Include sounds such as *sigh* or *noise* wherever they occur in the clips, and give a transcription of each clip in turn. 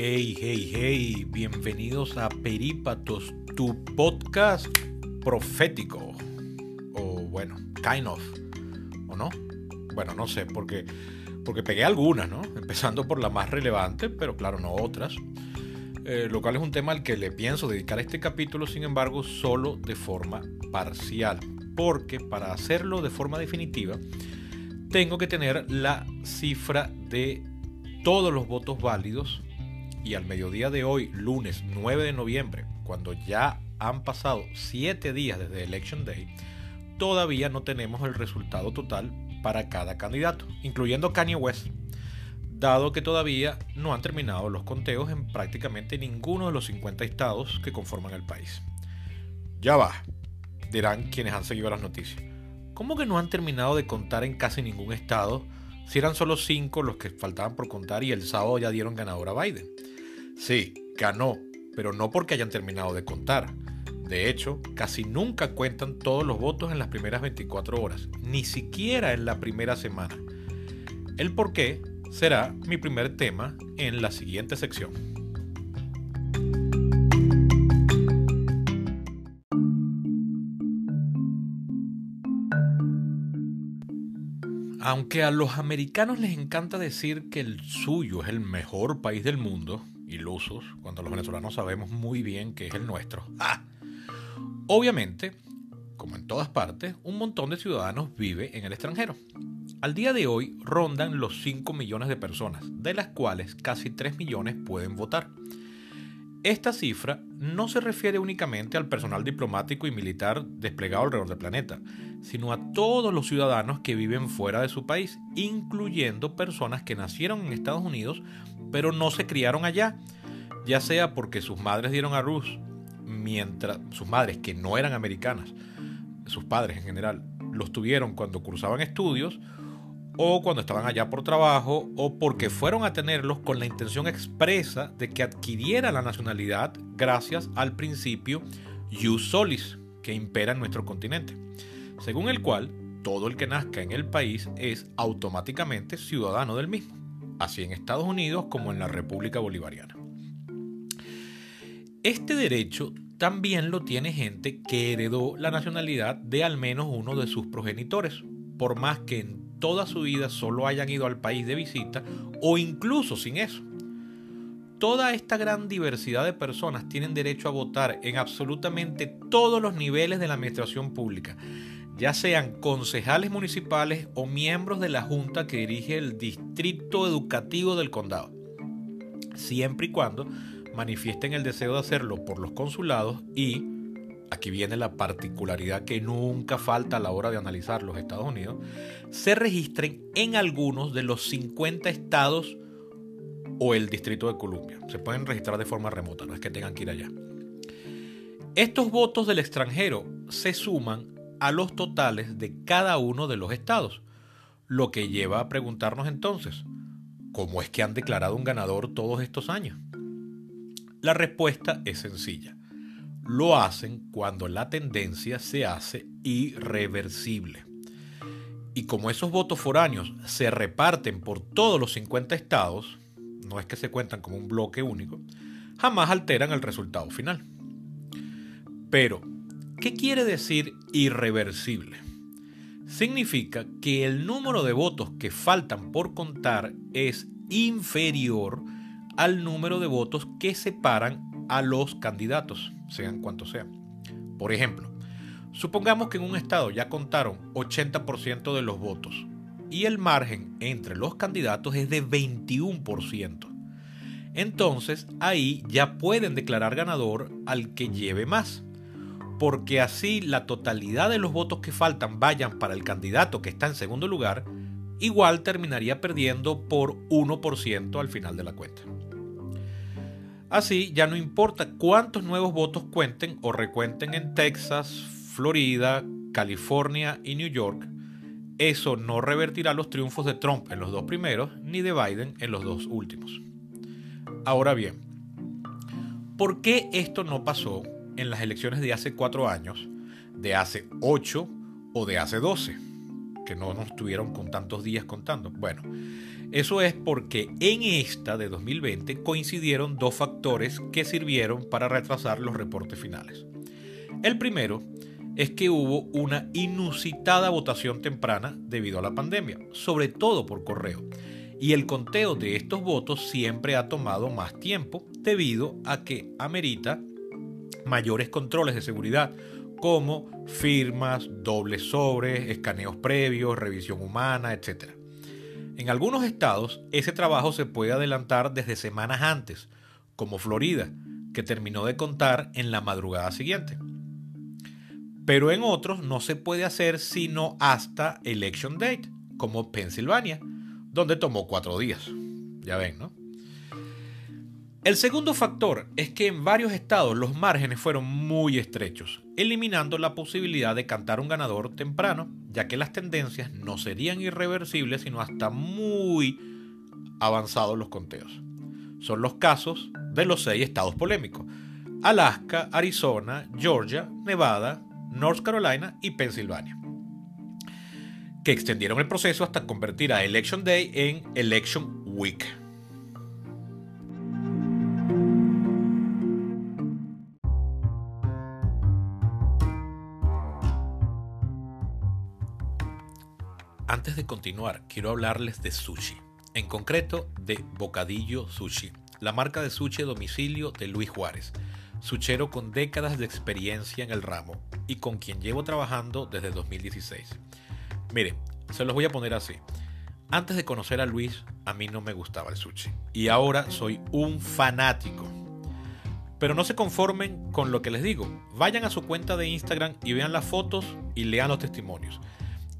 Hey, hey, hey, bienvenidos a Perípatos, tu podcast profético. O bueno, kind of. ¿O no? Bueno, no sé, porque, porque pegué algunas, ¿no? *laughs* Empezando por la más relevante, pero claro, no otras. Eh, lo cual es un tema al que le pienso dedicar este capítulo, sin embargo, solo de forma parcial. Porque para hacerlo de forma definitiva, tengo que tener la cifra de todos los votos válidos y al mediodía de hoy, lunes 9 de noviembre, cuando ya han pasado 7 días desde Election Day, todavía no tenemos el resultado total para cada candidato, incluyendo Kanye West, dado que todavía no han terminado los conteos en prácticamente ninguno de los 50 estados que conforman el país. Ya va, dirán quienes han seguido las noticias. ¿Cómo que no han terminado de contar en casi ningún estado si eran solo 5 los que faltaban por contar y el sábado ya dieron ganador a Biden? Sí, ganó, pero no porque hayan terminado de contar. De hecho, casi nunca cuentan todos los votos en las primeras 24 horas, ni siquiera en la primera semana. El por qué será mi primer tema en la siguiente sección. Aunque a los americanos les encanta decir que el suyo es el mejor país del mundo, ilusos, cuando los venezolanos sabemos muy bien que es el nuestro. ¡Ah! Obviamente, como en todas partes, un montón de ciudadanos vive en el extranjero. Al día de hoy rondan los 5 millones de personas, de las cuales casi 3 millones pueden votar. Esta cifra no se refiere únicamente al personal diplomático y militar desplegado alrededor del planeta, sino a todos los ciudadanos que viven fuera de su país, incluyendo personas que nacieron en Estados Unidos pero no se criaron allá, ya sea porque sus madres dieron a luz, mientras sus madres que no eran americanas, sus padres en general, los tuvieron cuando cursaban estudios, o cuando estaban allá por trabajo, o porque fueron a tenerlos con la intención expresa de que adquiriera la nacionalidad gracias al principio ius solis que impera en nuestro continente, según el cual todo el que nazca en el país es automáticamente ciudadano del mismo así en Estados Unidos como en la República Bolivariana. Este derecho también lo tiene gente que heredó la nacionalidad de al menos uno de sus progenitores, por más que en toda su vida solo hayan ido al país de visita o incluso sin eso. Toda esta gran diversidad de personas tienen derecho a votar en absolutamente todos los niveles de la administración pública, ya sean concejales municipales o miembros de la junta que dirige el distrito educativo del condado, siempre y cuando manifiesten el deseo de hacerlo por los consulados y, aquí viene la particularidad que nunca falta a la hora de analizar los Estados Unidos, se registren en algunos de los 50 estados o el Distrito de Columbia. Se pueden registrar de forma remota, no es que tengan que ir allá. Estos votos del extranjero se suman a los totales de cada uno de los estados, lo que lleva a preguntarnos entonces, ¿cómo es que han declarado un ganador todos estos años? La respuesta es sencilla. Lo hacen cuando la tendencia se hace irreversible. Y como esos votos foráneos se reparten por todos los 50 estados, no es que se cuentan como un bloque único, jamás alteran el resultado final. Pero ¿Qué quiere decir irreversible? Significa que el número de votos que faltan por contar es inferior al número de votos que separan a los candidatos, sean cuantos sean. Por ejemplo, supongamos que en un estado ya contaron 80% de los votos y el margen entre los candidatos es de 21%. Entonces ahí ya pueden declarar ganador al que lleve más porque así la totalidad de los votos que faltan vayan para el candidato que está en segundo lugar, igual terminaría perdiendo por 1% al final de la cuenta. Así ya no importa cuántos nuevos votos cuenten o recuenten en Texas, Florida, California y New York, eso no revertirá los triunfos de Trump en los dos primeros ni de Biden en los dos últimos. Ahora bien, ¿por qué esto no pasó en las elecciones de hace cuatro años, de hace ocho o de hace doce. que no nos tuvieron con tantos días contando. Bueno, eso es porque en esta de 2020 coincidieron dos factores que sirvieron para retrasar los reportes finales. El primero es que hubo una inusitada votación temprana debido a la pandemia, sobre todo por correo. Y el conteo de estos votos siempre ha tomado más tiempo debido a que amerita mayores controles de seguridad como firmas, dobles sobres, escaneos previos, revisión humana, etc. En algunos estados ese trabajo se puede adelantar desde semanas antes, como Florida, que terminó de contar en la madrugada siguiente. Pero en otros no se puede hacer sino hasta Election Date, como Pensilvania, donde tomó cuatro días. Ya ven, ¿no? El segundo factor es que en varios estados los márgenes fueron muy estrechos, eliminando la posibilidad de cantar un ganador temprano, ya que las tendencias no serían irreversibles sino hasta muy avanzados los conteos. Son los casos de los seis estados polémicos. Alaska, Arizona, Georgia, Nevada, North Carolina y Pensilvania, que extendieron el proceso hasta convertir a Election Day en Election Week. Antes de continuar, quiero hablarles de sushi, en concreto de Bocadillo Sushi, la marca de sushi domicilio de Luis Juárez, suchero con décadas de experiencia en el ramo y con quien llevo trabajando desde 2016. Mire, se los voy a poner así. Antes de conocer a Luis, a mí no me gustaba el sushi y ahora soy un fanático. Pero no se conformen con lo que les digo. Vayan a su cuenta de Instagram y vean las fotos y lean los testimonios.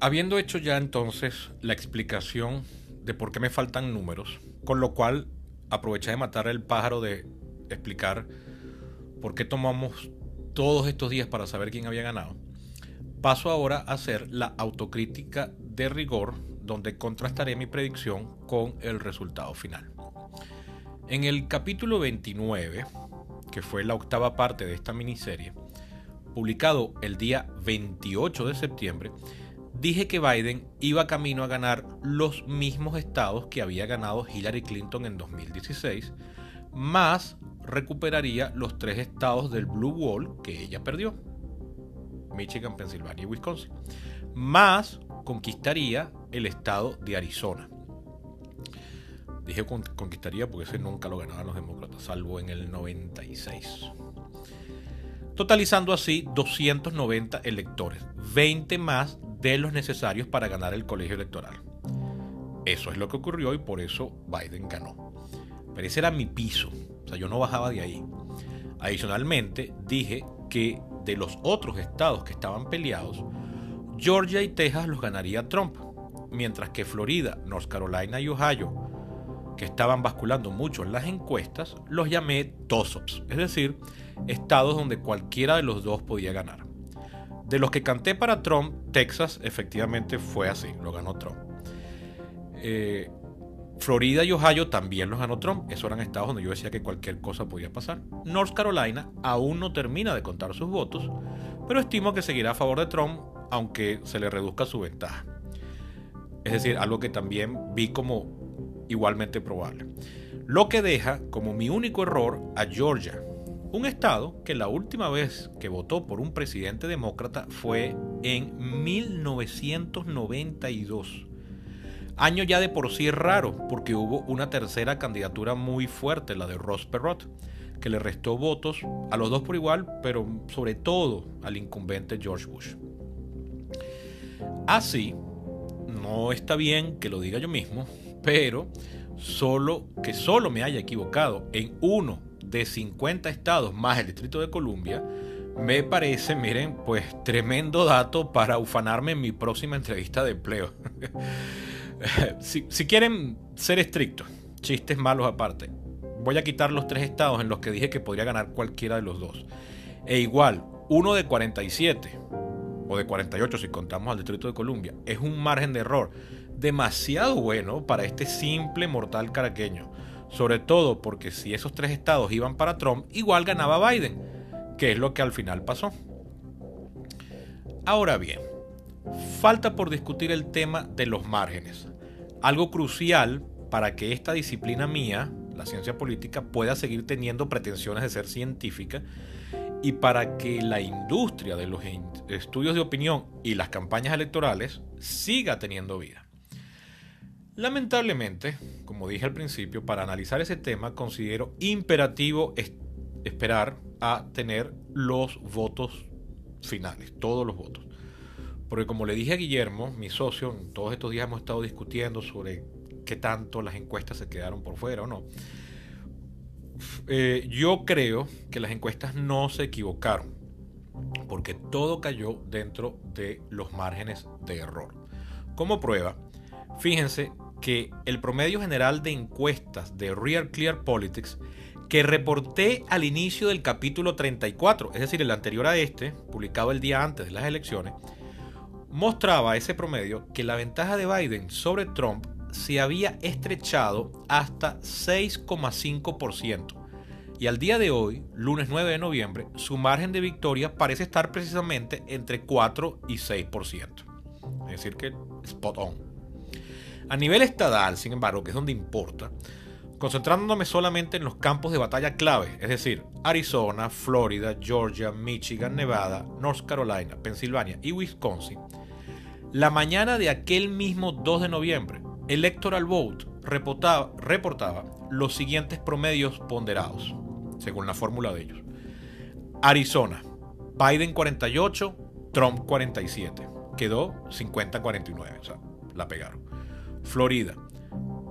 Habiendo hecho ya entonces la explicación de por qué me faltan números, con lo cual aproveché de matar el pájaro de explicar por qué tomamos todos estos días para saber quién había ganado, paso ahora a hacer la autocrítica de rigor donde contrastaré mi predicción con el resultado final. En el capítulo 29, que fue la octava parte de esta miniserie, publicado el día 28 de septiembre, dije que Biden iba camino a ganar los mismos estados que había ganado Hillary Clinton en 2016, más recuperaría los tres estados del Blue Wall que ella perdió, Michigan, Pensilvania y Wisconsin, más conquistaría el estado de Arizona. Dije conquistaría porque ese nunca lo ganaban los demócratas, salvo en el 96 totalizando así 290 electores, 20 más de los necesarios para ganar el colegio electoral. Eso es lo que ocurrió y por eso Biden ganó. Pero ese era mi piso, o sea, yo no bajaba de ahí. Adicionalmente, dije que de los otros estados que estaban peleados, Georgia y Texas los ganaría Trump, mientras que Florida, North Carolina y Ohio que estaban basculando mucho en las encuestas, los llamé toss-ups, es decir, estados donde cualquiera de los dos podía ganar. De los que canté para Trump, Texas efectivamente fue así, lo ganó Trump. Eh, Florida y Ohio también los ganó Trump, esos eran estados donde yo decía que cualquier cosa podía pasar. North Carolina aún no termina de contar sus votos, pero estimo que seguirá a favor de Trump, aunque se le reduzca su ventaja. Es decir, algo que también vi como igualmente probable. Lo que deja como mi único error a Georgia, un estado que la última vez que votó por un presidente demócrata fue en 1992. Año ya de por sí raro, porque hubo una tercera candidatura muy fuerte, la de Ross Perot, que le restó votos a los dos por igual, pero sobre todo al incumbente George Bush. Así, no está bien que lo diga yo mismo, pero solo que solo me haya equivocado en uno de 50 estados más el Distrito de Columbia, me parece, miren, pues tremendo dato para ufanarme en mi próxima entrevista de empleo. *laughs* si, si, quieren ser estrictos, chistes malos aparte, voy a quitar los tres estados en los que dije que podría ganar cualquiera de los dos. E igual, uno de 47 o de 48 si contamos al Distrito de Columbia, es un margen de error demasiado bueno para este simple mortal caraqueño. Sobre todo porque si esos tres estados iban para Trump, igual ganaba Biden, que es lo que al final pasó. Ahora bien, falta por discutir el tema de los márgenes, algo crucial para que esta disciplina mía, la ciencia política, pueda seguir teniendo pretensiones de ser científica y para que la industria de los estudios de opinión y las campañas electorales siga teniendo vida. Lamentablemente, como dije al principio, para analizar ese tema considero imperativo esperar a tener los votos finales, todos los votos. Porque como le dije a Guillermo, mi socio, todos estos días hemos estado discutiendo sobre qué tanto las encuestas se quedaron por fuera o no. Eh, yo creo que las encuestas no se equivocaron, porque todo cayó dentro de los márgenes de error. Como prueba, fíjense que el promedio general de encuestas de Real Clear Politics que reporté al inicio del capítulo 34, es decir, el anterior a este, publicado el día antes de las elecciones, mostraba ese promedio que la ventaja de Biden sobre Trump se había estrechado hasta 6,5%. Y al día de hoy, lunes 9 de noviembre, su margen de victoria parece estar precisamente entre 4 y 6%. Es decir, que spot on. A nivel estatal, sin embargo, que es donde importa, concentrándome solamente en los campos de batalla clave, es decir, Arizona, Florida, Georgia, Michigan, Nevada, North Carolina, Pensilvania y Wisconsin, la mañana de aquel mismo 2 de noviembre, Electoral Vote reportaba, reportaba los siguientes promedios ponderados, según la fórmula de ellos. Arizona, Biden 48, Trump 47. Quedó 50-49, o sea, la pegaron. Florida,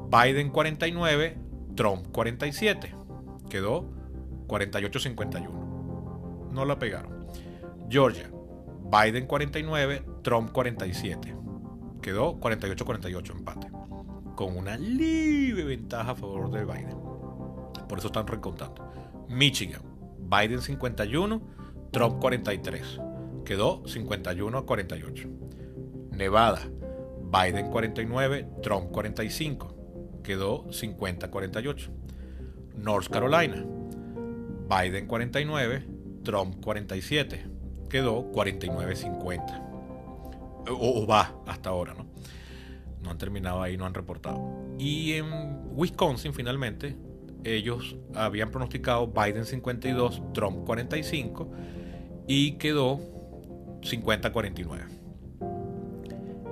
Biden 49, Trump 47. Quedó 48-51. No la pegaron. Georgia, Biden 49, Trump 47. Quedó 48-48 empate con una libre ventaja a favor de Biden. Por eso están recontando. Michigan, Biden 51, Trump 43. Quedó 51 a 48. Nevada, Biden 49, Trump 45. Quedó 50 a 48. North Carolina, Biden 49, Trump 47. Quedó 49 50. O, o va hasta ahora, ¿no? no han terminado ahí, no han reportado. Y en Wisconsin, finalmente, ellos habían pronosticado Biden 52, Trump 45 y quedó 50-49.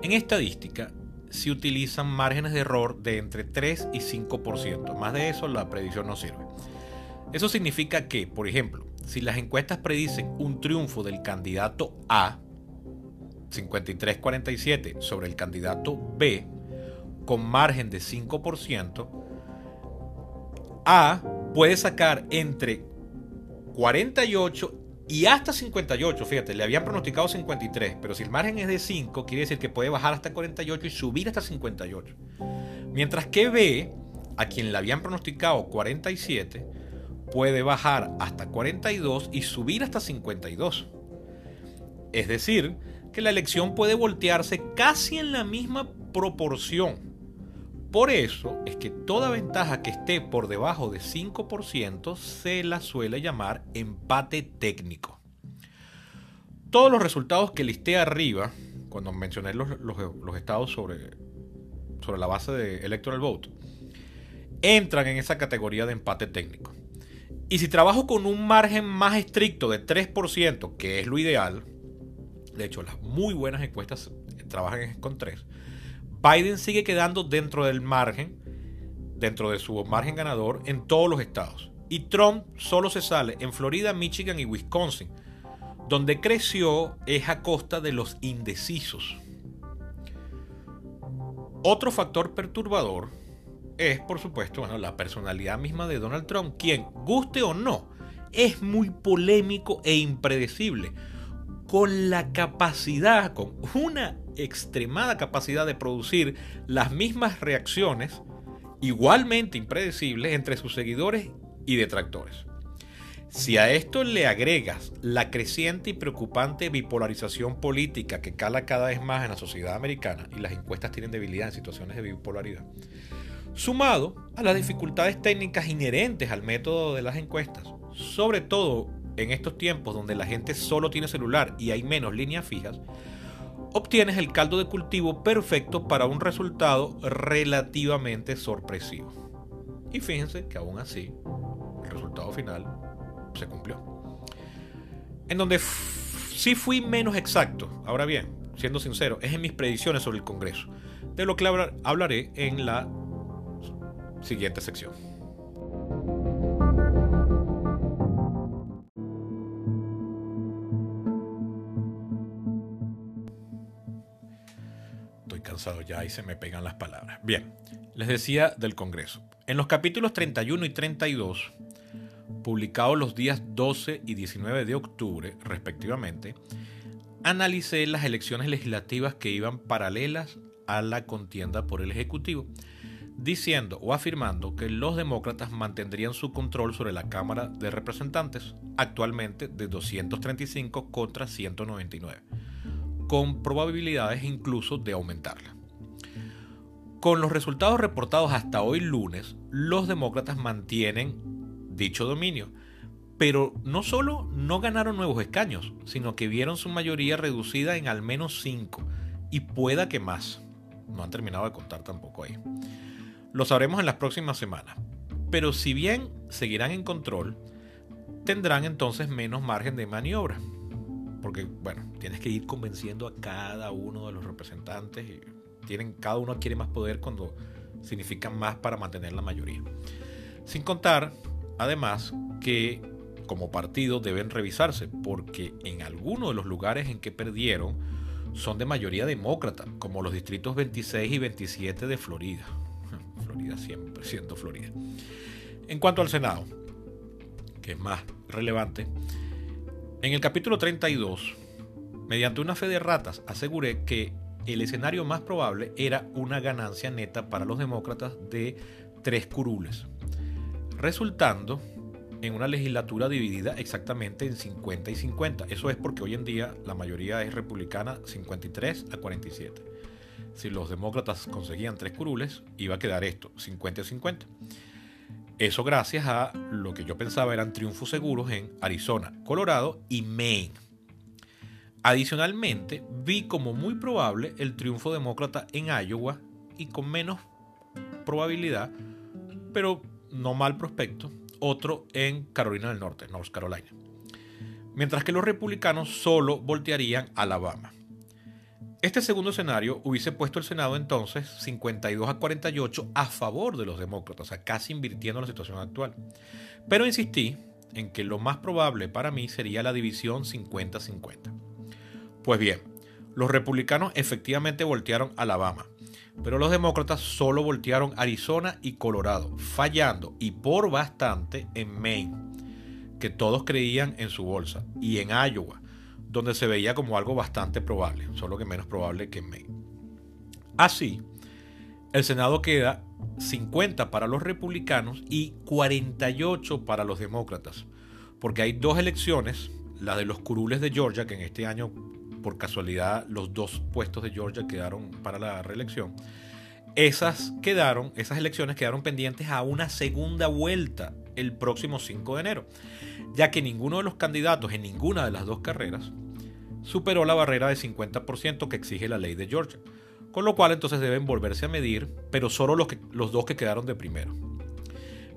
En estadística se utilizan márgenes de error de entre 3 y 5%. Más de eso la predicción no sirve. Eso significa que, por ejemplo, si las encuestas predicen un triunfo del candidato A, 53-47 sobre el candidato B con margen de 5%, A puede sacar entre 48 y hasta 58. Fíjate, le habían pronosticado 53, pero si el margen es de 5, quiere decir que puede bajar hasta 48 y subir hasta 58. Mientras que B, a quien le habían pronosticado 47, puede bajar hasta 42 y subir hasta 52. Es decir, que la elección puede voltearse casi en la misma proporción. Por eso es que toda ventaja que esté por debajo de 5% se la suele llamar empate técnico. Todos los resultados que listé arriba, cuando mencioné los, estados sobre, sobre la base de Electoral Vote, entran en esa categoría de empate técnico. Y si trabajo con un margen más estricto de 3%, que es lo ideal, de hecho las muy buenas encuestas trabajan con 3, Biden sigue quedando dentro del margen, dentro de su margen ganador en todos los estados. Y Trump solo se sale en Florida, Michigan y Wisconsin, donde creció es a costa de los indecisos. Otro factor perturbador es, por supuesto, bueno, la personalidad misma de Donald Trump, quien, guste o no, es muy polémico e impredecible, con la capacidad, con una extremada capacidad de producir las mismas reacciones igualmente impredecibles entre sus seguidores y detractores. Si a esto le agregas la creciente y preocupante bipolarización política que cala cada vez más en la sociedad americana, y las encuestas tienen debilidad en situaciones de bipolaridad, sumado a las dificultades técnicas inherentes al método de las encuestas, sobre todo en estos tiempos donde la gente solo tiene celular y hay menos líneas fijas, obtienes el caldo de cultivo perfecto para un resultado relativamente sorpresivo. Y fíjense que aún así, el resultado final se cumplió. En donde sí fui menos exacto, ahora bien, siendo sincero, es en mis predicciones sobre el Congreso, de lo que hablaré en la siguiente sección. Ya y se me pegan las palabras. Bien, les decía del Congreso. En los capítulos 31 y 32, publicados los días 12 y 19 de octubre, respectivamente, analicé las elecciones legislativas que iban paralelas a la contienda por el Ejecutivo diciendo o afirmando que los demócratas mantendrían su control sobre la Cámara de Representantes, actualmente de 235 contra 199, con probabilidades incluso de aumentarla. Con los resultados reportados hasta hoy lunes, los demócratas mantienen dicho dominio, pero no solo no ganaron nuevos escaños, sino que vieron su mayoría reducida en al menos 5 y pueda que más. No han terminado de contar tampoco ahí. Lo sabremos en las próximas semanas. Pero si bien seguirán en control, tendrán entonces menos margen de maniobra. Porque, bueno, tienes que ir convenciendo a cada uno de los representantes y tienen, cada uno quiere más poder cuando significan más para mantener la mayoría. Sin contar, además, que como partido deben revisarse, porque en algunos de los lugares en que perdieron son de mayoría demócrata, como los distritos 26 y 27 de Florida. *laughs* Florida, siempre siendo Florida. En cuanto al Senado, que es más relevante, en el capítulo 32, mediante una fe de ratas, aseguré que el escenario más probable era una ganancia neta para los demócratas de tres curules, resultando en una legislatura dividida exactamente en 50 y 50. Eso es porque hoy en día la mayoría es republicana 53 a 47 si los demócratas conseguían tres curules, iba a quedar esto, 50-50. Eso gracias a lo que yo pensaba eran triunfos seguros en Arizona, Colorado y Maine. Adicionalmente, vi como muy probable el triunfo demócrata en Iowa y con menos probabilidad, pero no mal prospecto, otro en Carolina del Norte, North Carolina. Mientras que los republicanos solo voltearían a Alabama. Este segundo escenario hubiese puesto el Senado entonces 52 a 48 a favor de los demócratas, o sea, casi invirtiendo la situación actual. Pero insistí en que lo más probable para mí sería la división 50-50. Pues bien, los republicanos efectivamente voltearon Alabama, pero los demócratas solo voltearon Arizona y Colorado, fallando y por bastante en Maine, que todos creían en su bolsa, y en Iowa, donde se veía como algo bastante probable, solo que menos probable que en Maine. Así, el Senado queda 50 para los republicanos y 48 para los demócratas, porque hay dos elecciones, la de los curules de Georgia, que en este año, por casualidad, los dos puestos de Georgia quedaron para la reelección. Esas quedaron, esas elecciones quedaron pendientes a una segunda vuelta el próximo 5 de enero, ya que ninguno de los candidatos en ninguna de las dos carreras superó la barrera de 50% que exige la ley de Georgia. Con lo cual entonces deben volverse a medir, pero solo los, los dos que quedaron de primero.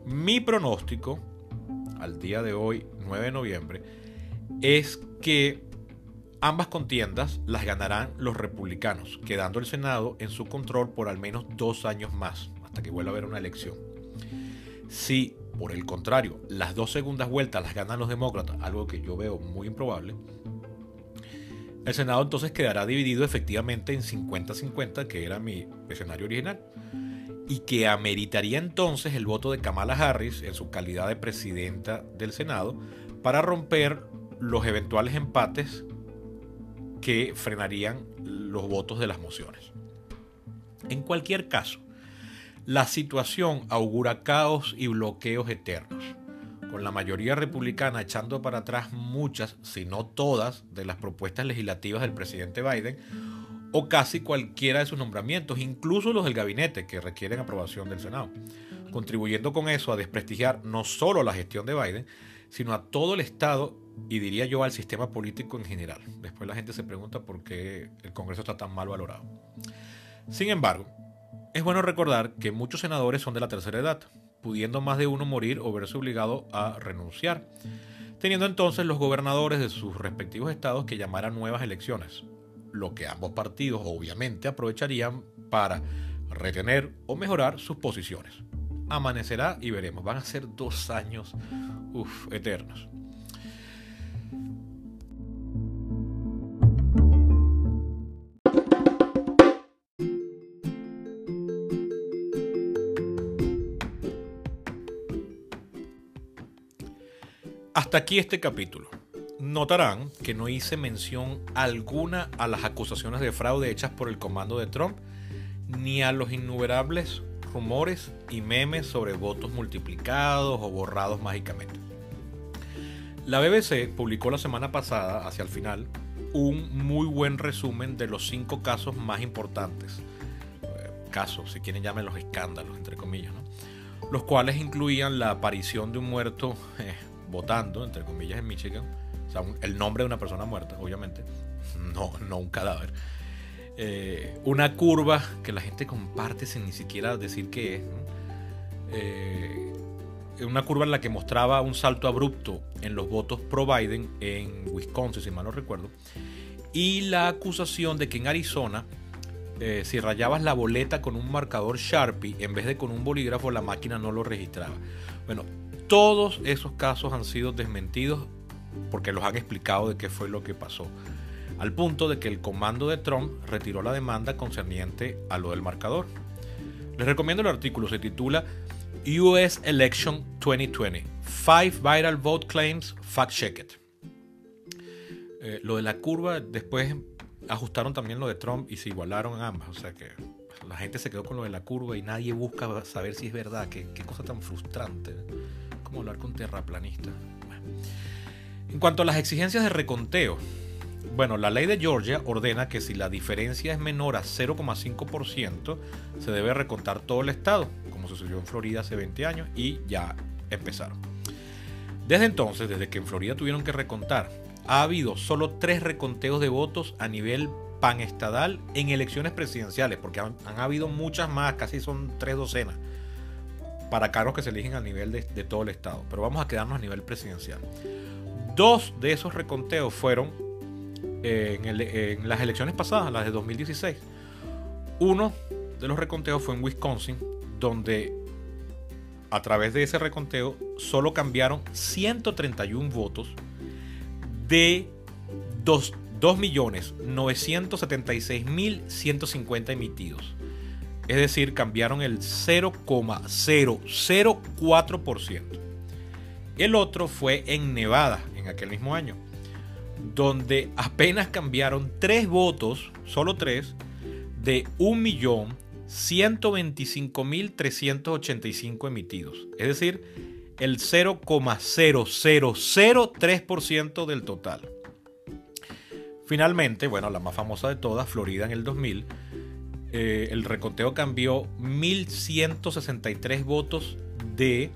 Mi pronóstico, al día de hoy, 9 de noviembre, es que ambas contiendas las ganarán los republicanos, quedando el Senado en su control por al menos dos años más, hasta que vuelva a haber una elección. Si, por el contrario, las dos segundas vueltas las ganan los demócratas, algo que yo veo muy improbable, El Senado entonces quedará dividido efectivamente en 50-50, que era mi escenario original, y que ameritaría entonces el voto de Kamala Harris en su calidad de presidenta del Senado para romper los eventuales empates que frenarían los votos de las mociones. En cualquier caso, la situación augura caos y bloqueos eternos, con la mayoría republicana echando para atrás muchas, si no todas, de las propuestas legislativas del presidente Biden, o casi cualquiera de sus nombramientos, incluso los del gabinete que requieren aprobación del Senado, contribuyendo con eso a desprestigiar no solo la gestión de Biden, sino a todo el Estado y diría yo al sistema político en general. Después la gente se pregunta por qué el Congreso está tan mal valorado. Sin embargo, es bueno recordar que muchos senadores son de la tercera edad, pudiendo más de uno morir o verse obligado a renunciar, teniendo entonces los gobernadores de sus respectivos estados que llamar a nuevas elecciones, lo que ambos partidos obviamente aprovecharían para retener o mejorar sus posiciones. Amanecerá y veremos, van a ser dos años eternos. Hasta aquí este capítulo. Notarán que no hice mención alguna a las acusaciones de fraude hechas por el comando de Trump, ni a los innumerables rumores y memes sobre votos multiplicados o borrados mágicamente. La BBC publicó la semana pasada, hacia el final, un muy buen resumen de los cinco casos más importantes. Eh, casos, si quieren llamen los escándalos, entre comillas, los cuales incluían la aparición de un muerto eh, votando, entre comillas, en Michigan, o sea, el nombre de una persona muerta, obviamente, *laughs* no, no un cadáver. Eh, una curva que la gente comparte sin ni siquiera decir qué es. Eh, una curva en la que mostraba un salto abrupto en los votos pro Biden en Wisconsin, si mal no recuerdo, y la acusación de que en Arizona, eh, si rayabas la boleta con un marcador Sharpie en vez de con un bolígrafo, la máquina no lo registraba. Bueno, todos esos casos han sido desmentidos porque los han explicado de qué fue lo que pasó. Al punto de que el comando de Trump retiró la demanda concerniente a lo del marcador. Les recomiendo el artículo, se titula US Election 2020. Five Viral Vote Claims Fact Checked. Eh, lo de la curva, después ajustaron también lo de Trump y se igualaron ambas. O sea que la gente se quedó con lo de la curva y nadie busca saber si es verdad. Qué, qué cosa tan frustrante como hablar con terraplanistas. En cuanto a las exigencias de reconteo, bueno, la ley de Georgia ordena que si la diferencia es menor a 0,5%, se debe recontar todo el estado, como sucedió en Florida hace 20 años y ya empezaron. Desde entonces, desde que en Florida tuvieron que recontar, ha habido solo tres reconteos de votos a nivel panestadal en elecciones presidenciales, porque han, habido muchas más, casi son tres docenas para cargos que se eligen a nivel de, todo el estado. Pero vamos a quedarnos a nivel presidencial. Dos de esos reconteos fueron eh, en, las elecciones pasadas, las de 2016. Uno de los reconteos fue en Wisconsin, donde a través de ese reconteo solo cambiaron 131 votos de 2.976.150 emitidos. Es decir, cambiaron el 0,004%. El otro fue en Nevada, en aquel mismo año, donde apenas cambiaron tres votos, solo tres, de 1.125.385 emitidos. Es decir, el 0,0003% del total. Finalmente, bueno, la más famosa de todas, Florida en el 2000, eh, el reconteo cambió 1.163 votos de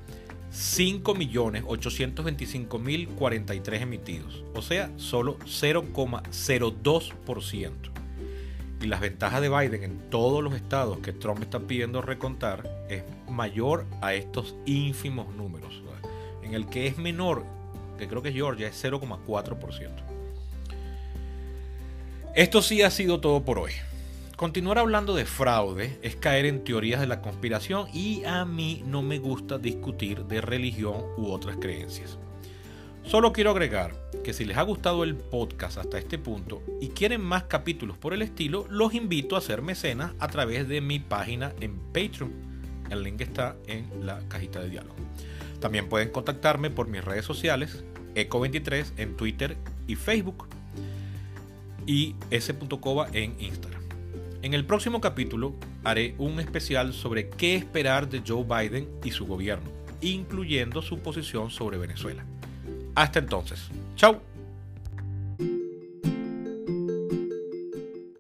5.825.043 emitidos, o sea, solo 0,02%. Y las ventajas de Biden en todos los estados que Trump está pidiendo recontar es mayor a estos ínfimos números. En el que es menor, que creo que es Georgia, es 0,4%. Esto sí ha sido todo por hoy. Continuar hablando de fraude es caer en teorías de la conspiración y a mí no me gusta discutir de religión u otras creencias. Solo quiero agregar que si les ha gustado el podcast hasta este punto y quieren más capítulos por el estilo, los invito a hacer mecenas a través de mi página en Patreon. El link está en la cajita de diálogo. También pueden contactarme por mis redes sociales, Eco23 en Twitter y Facebook y s.cova en Instagram. En el próximo capítulo haré un especial sobre qué esperar de Joe Biden y su gobierno, incluyendo su posición sobre Venezuela. Hasta entonces, chao.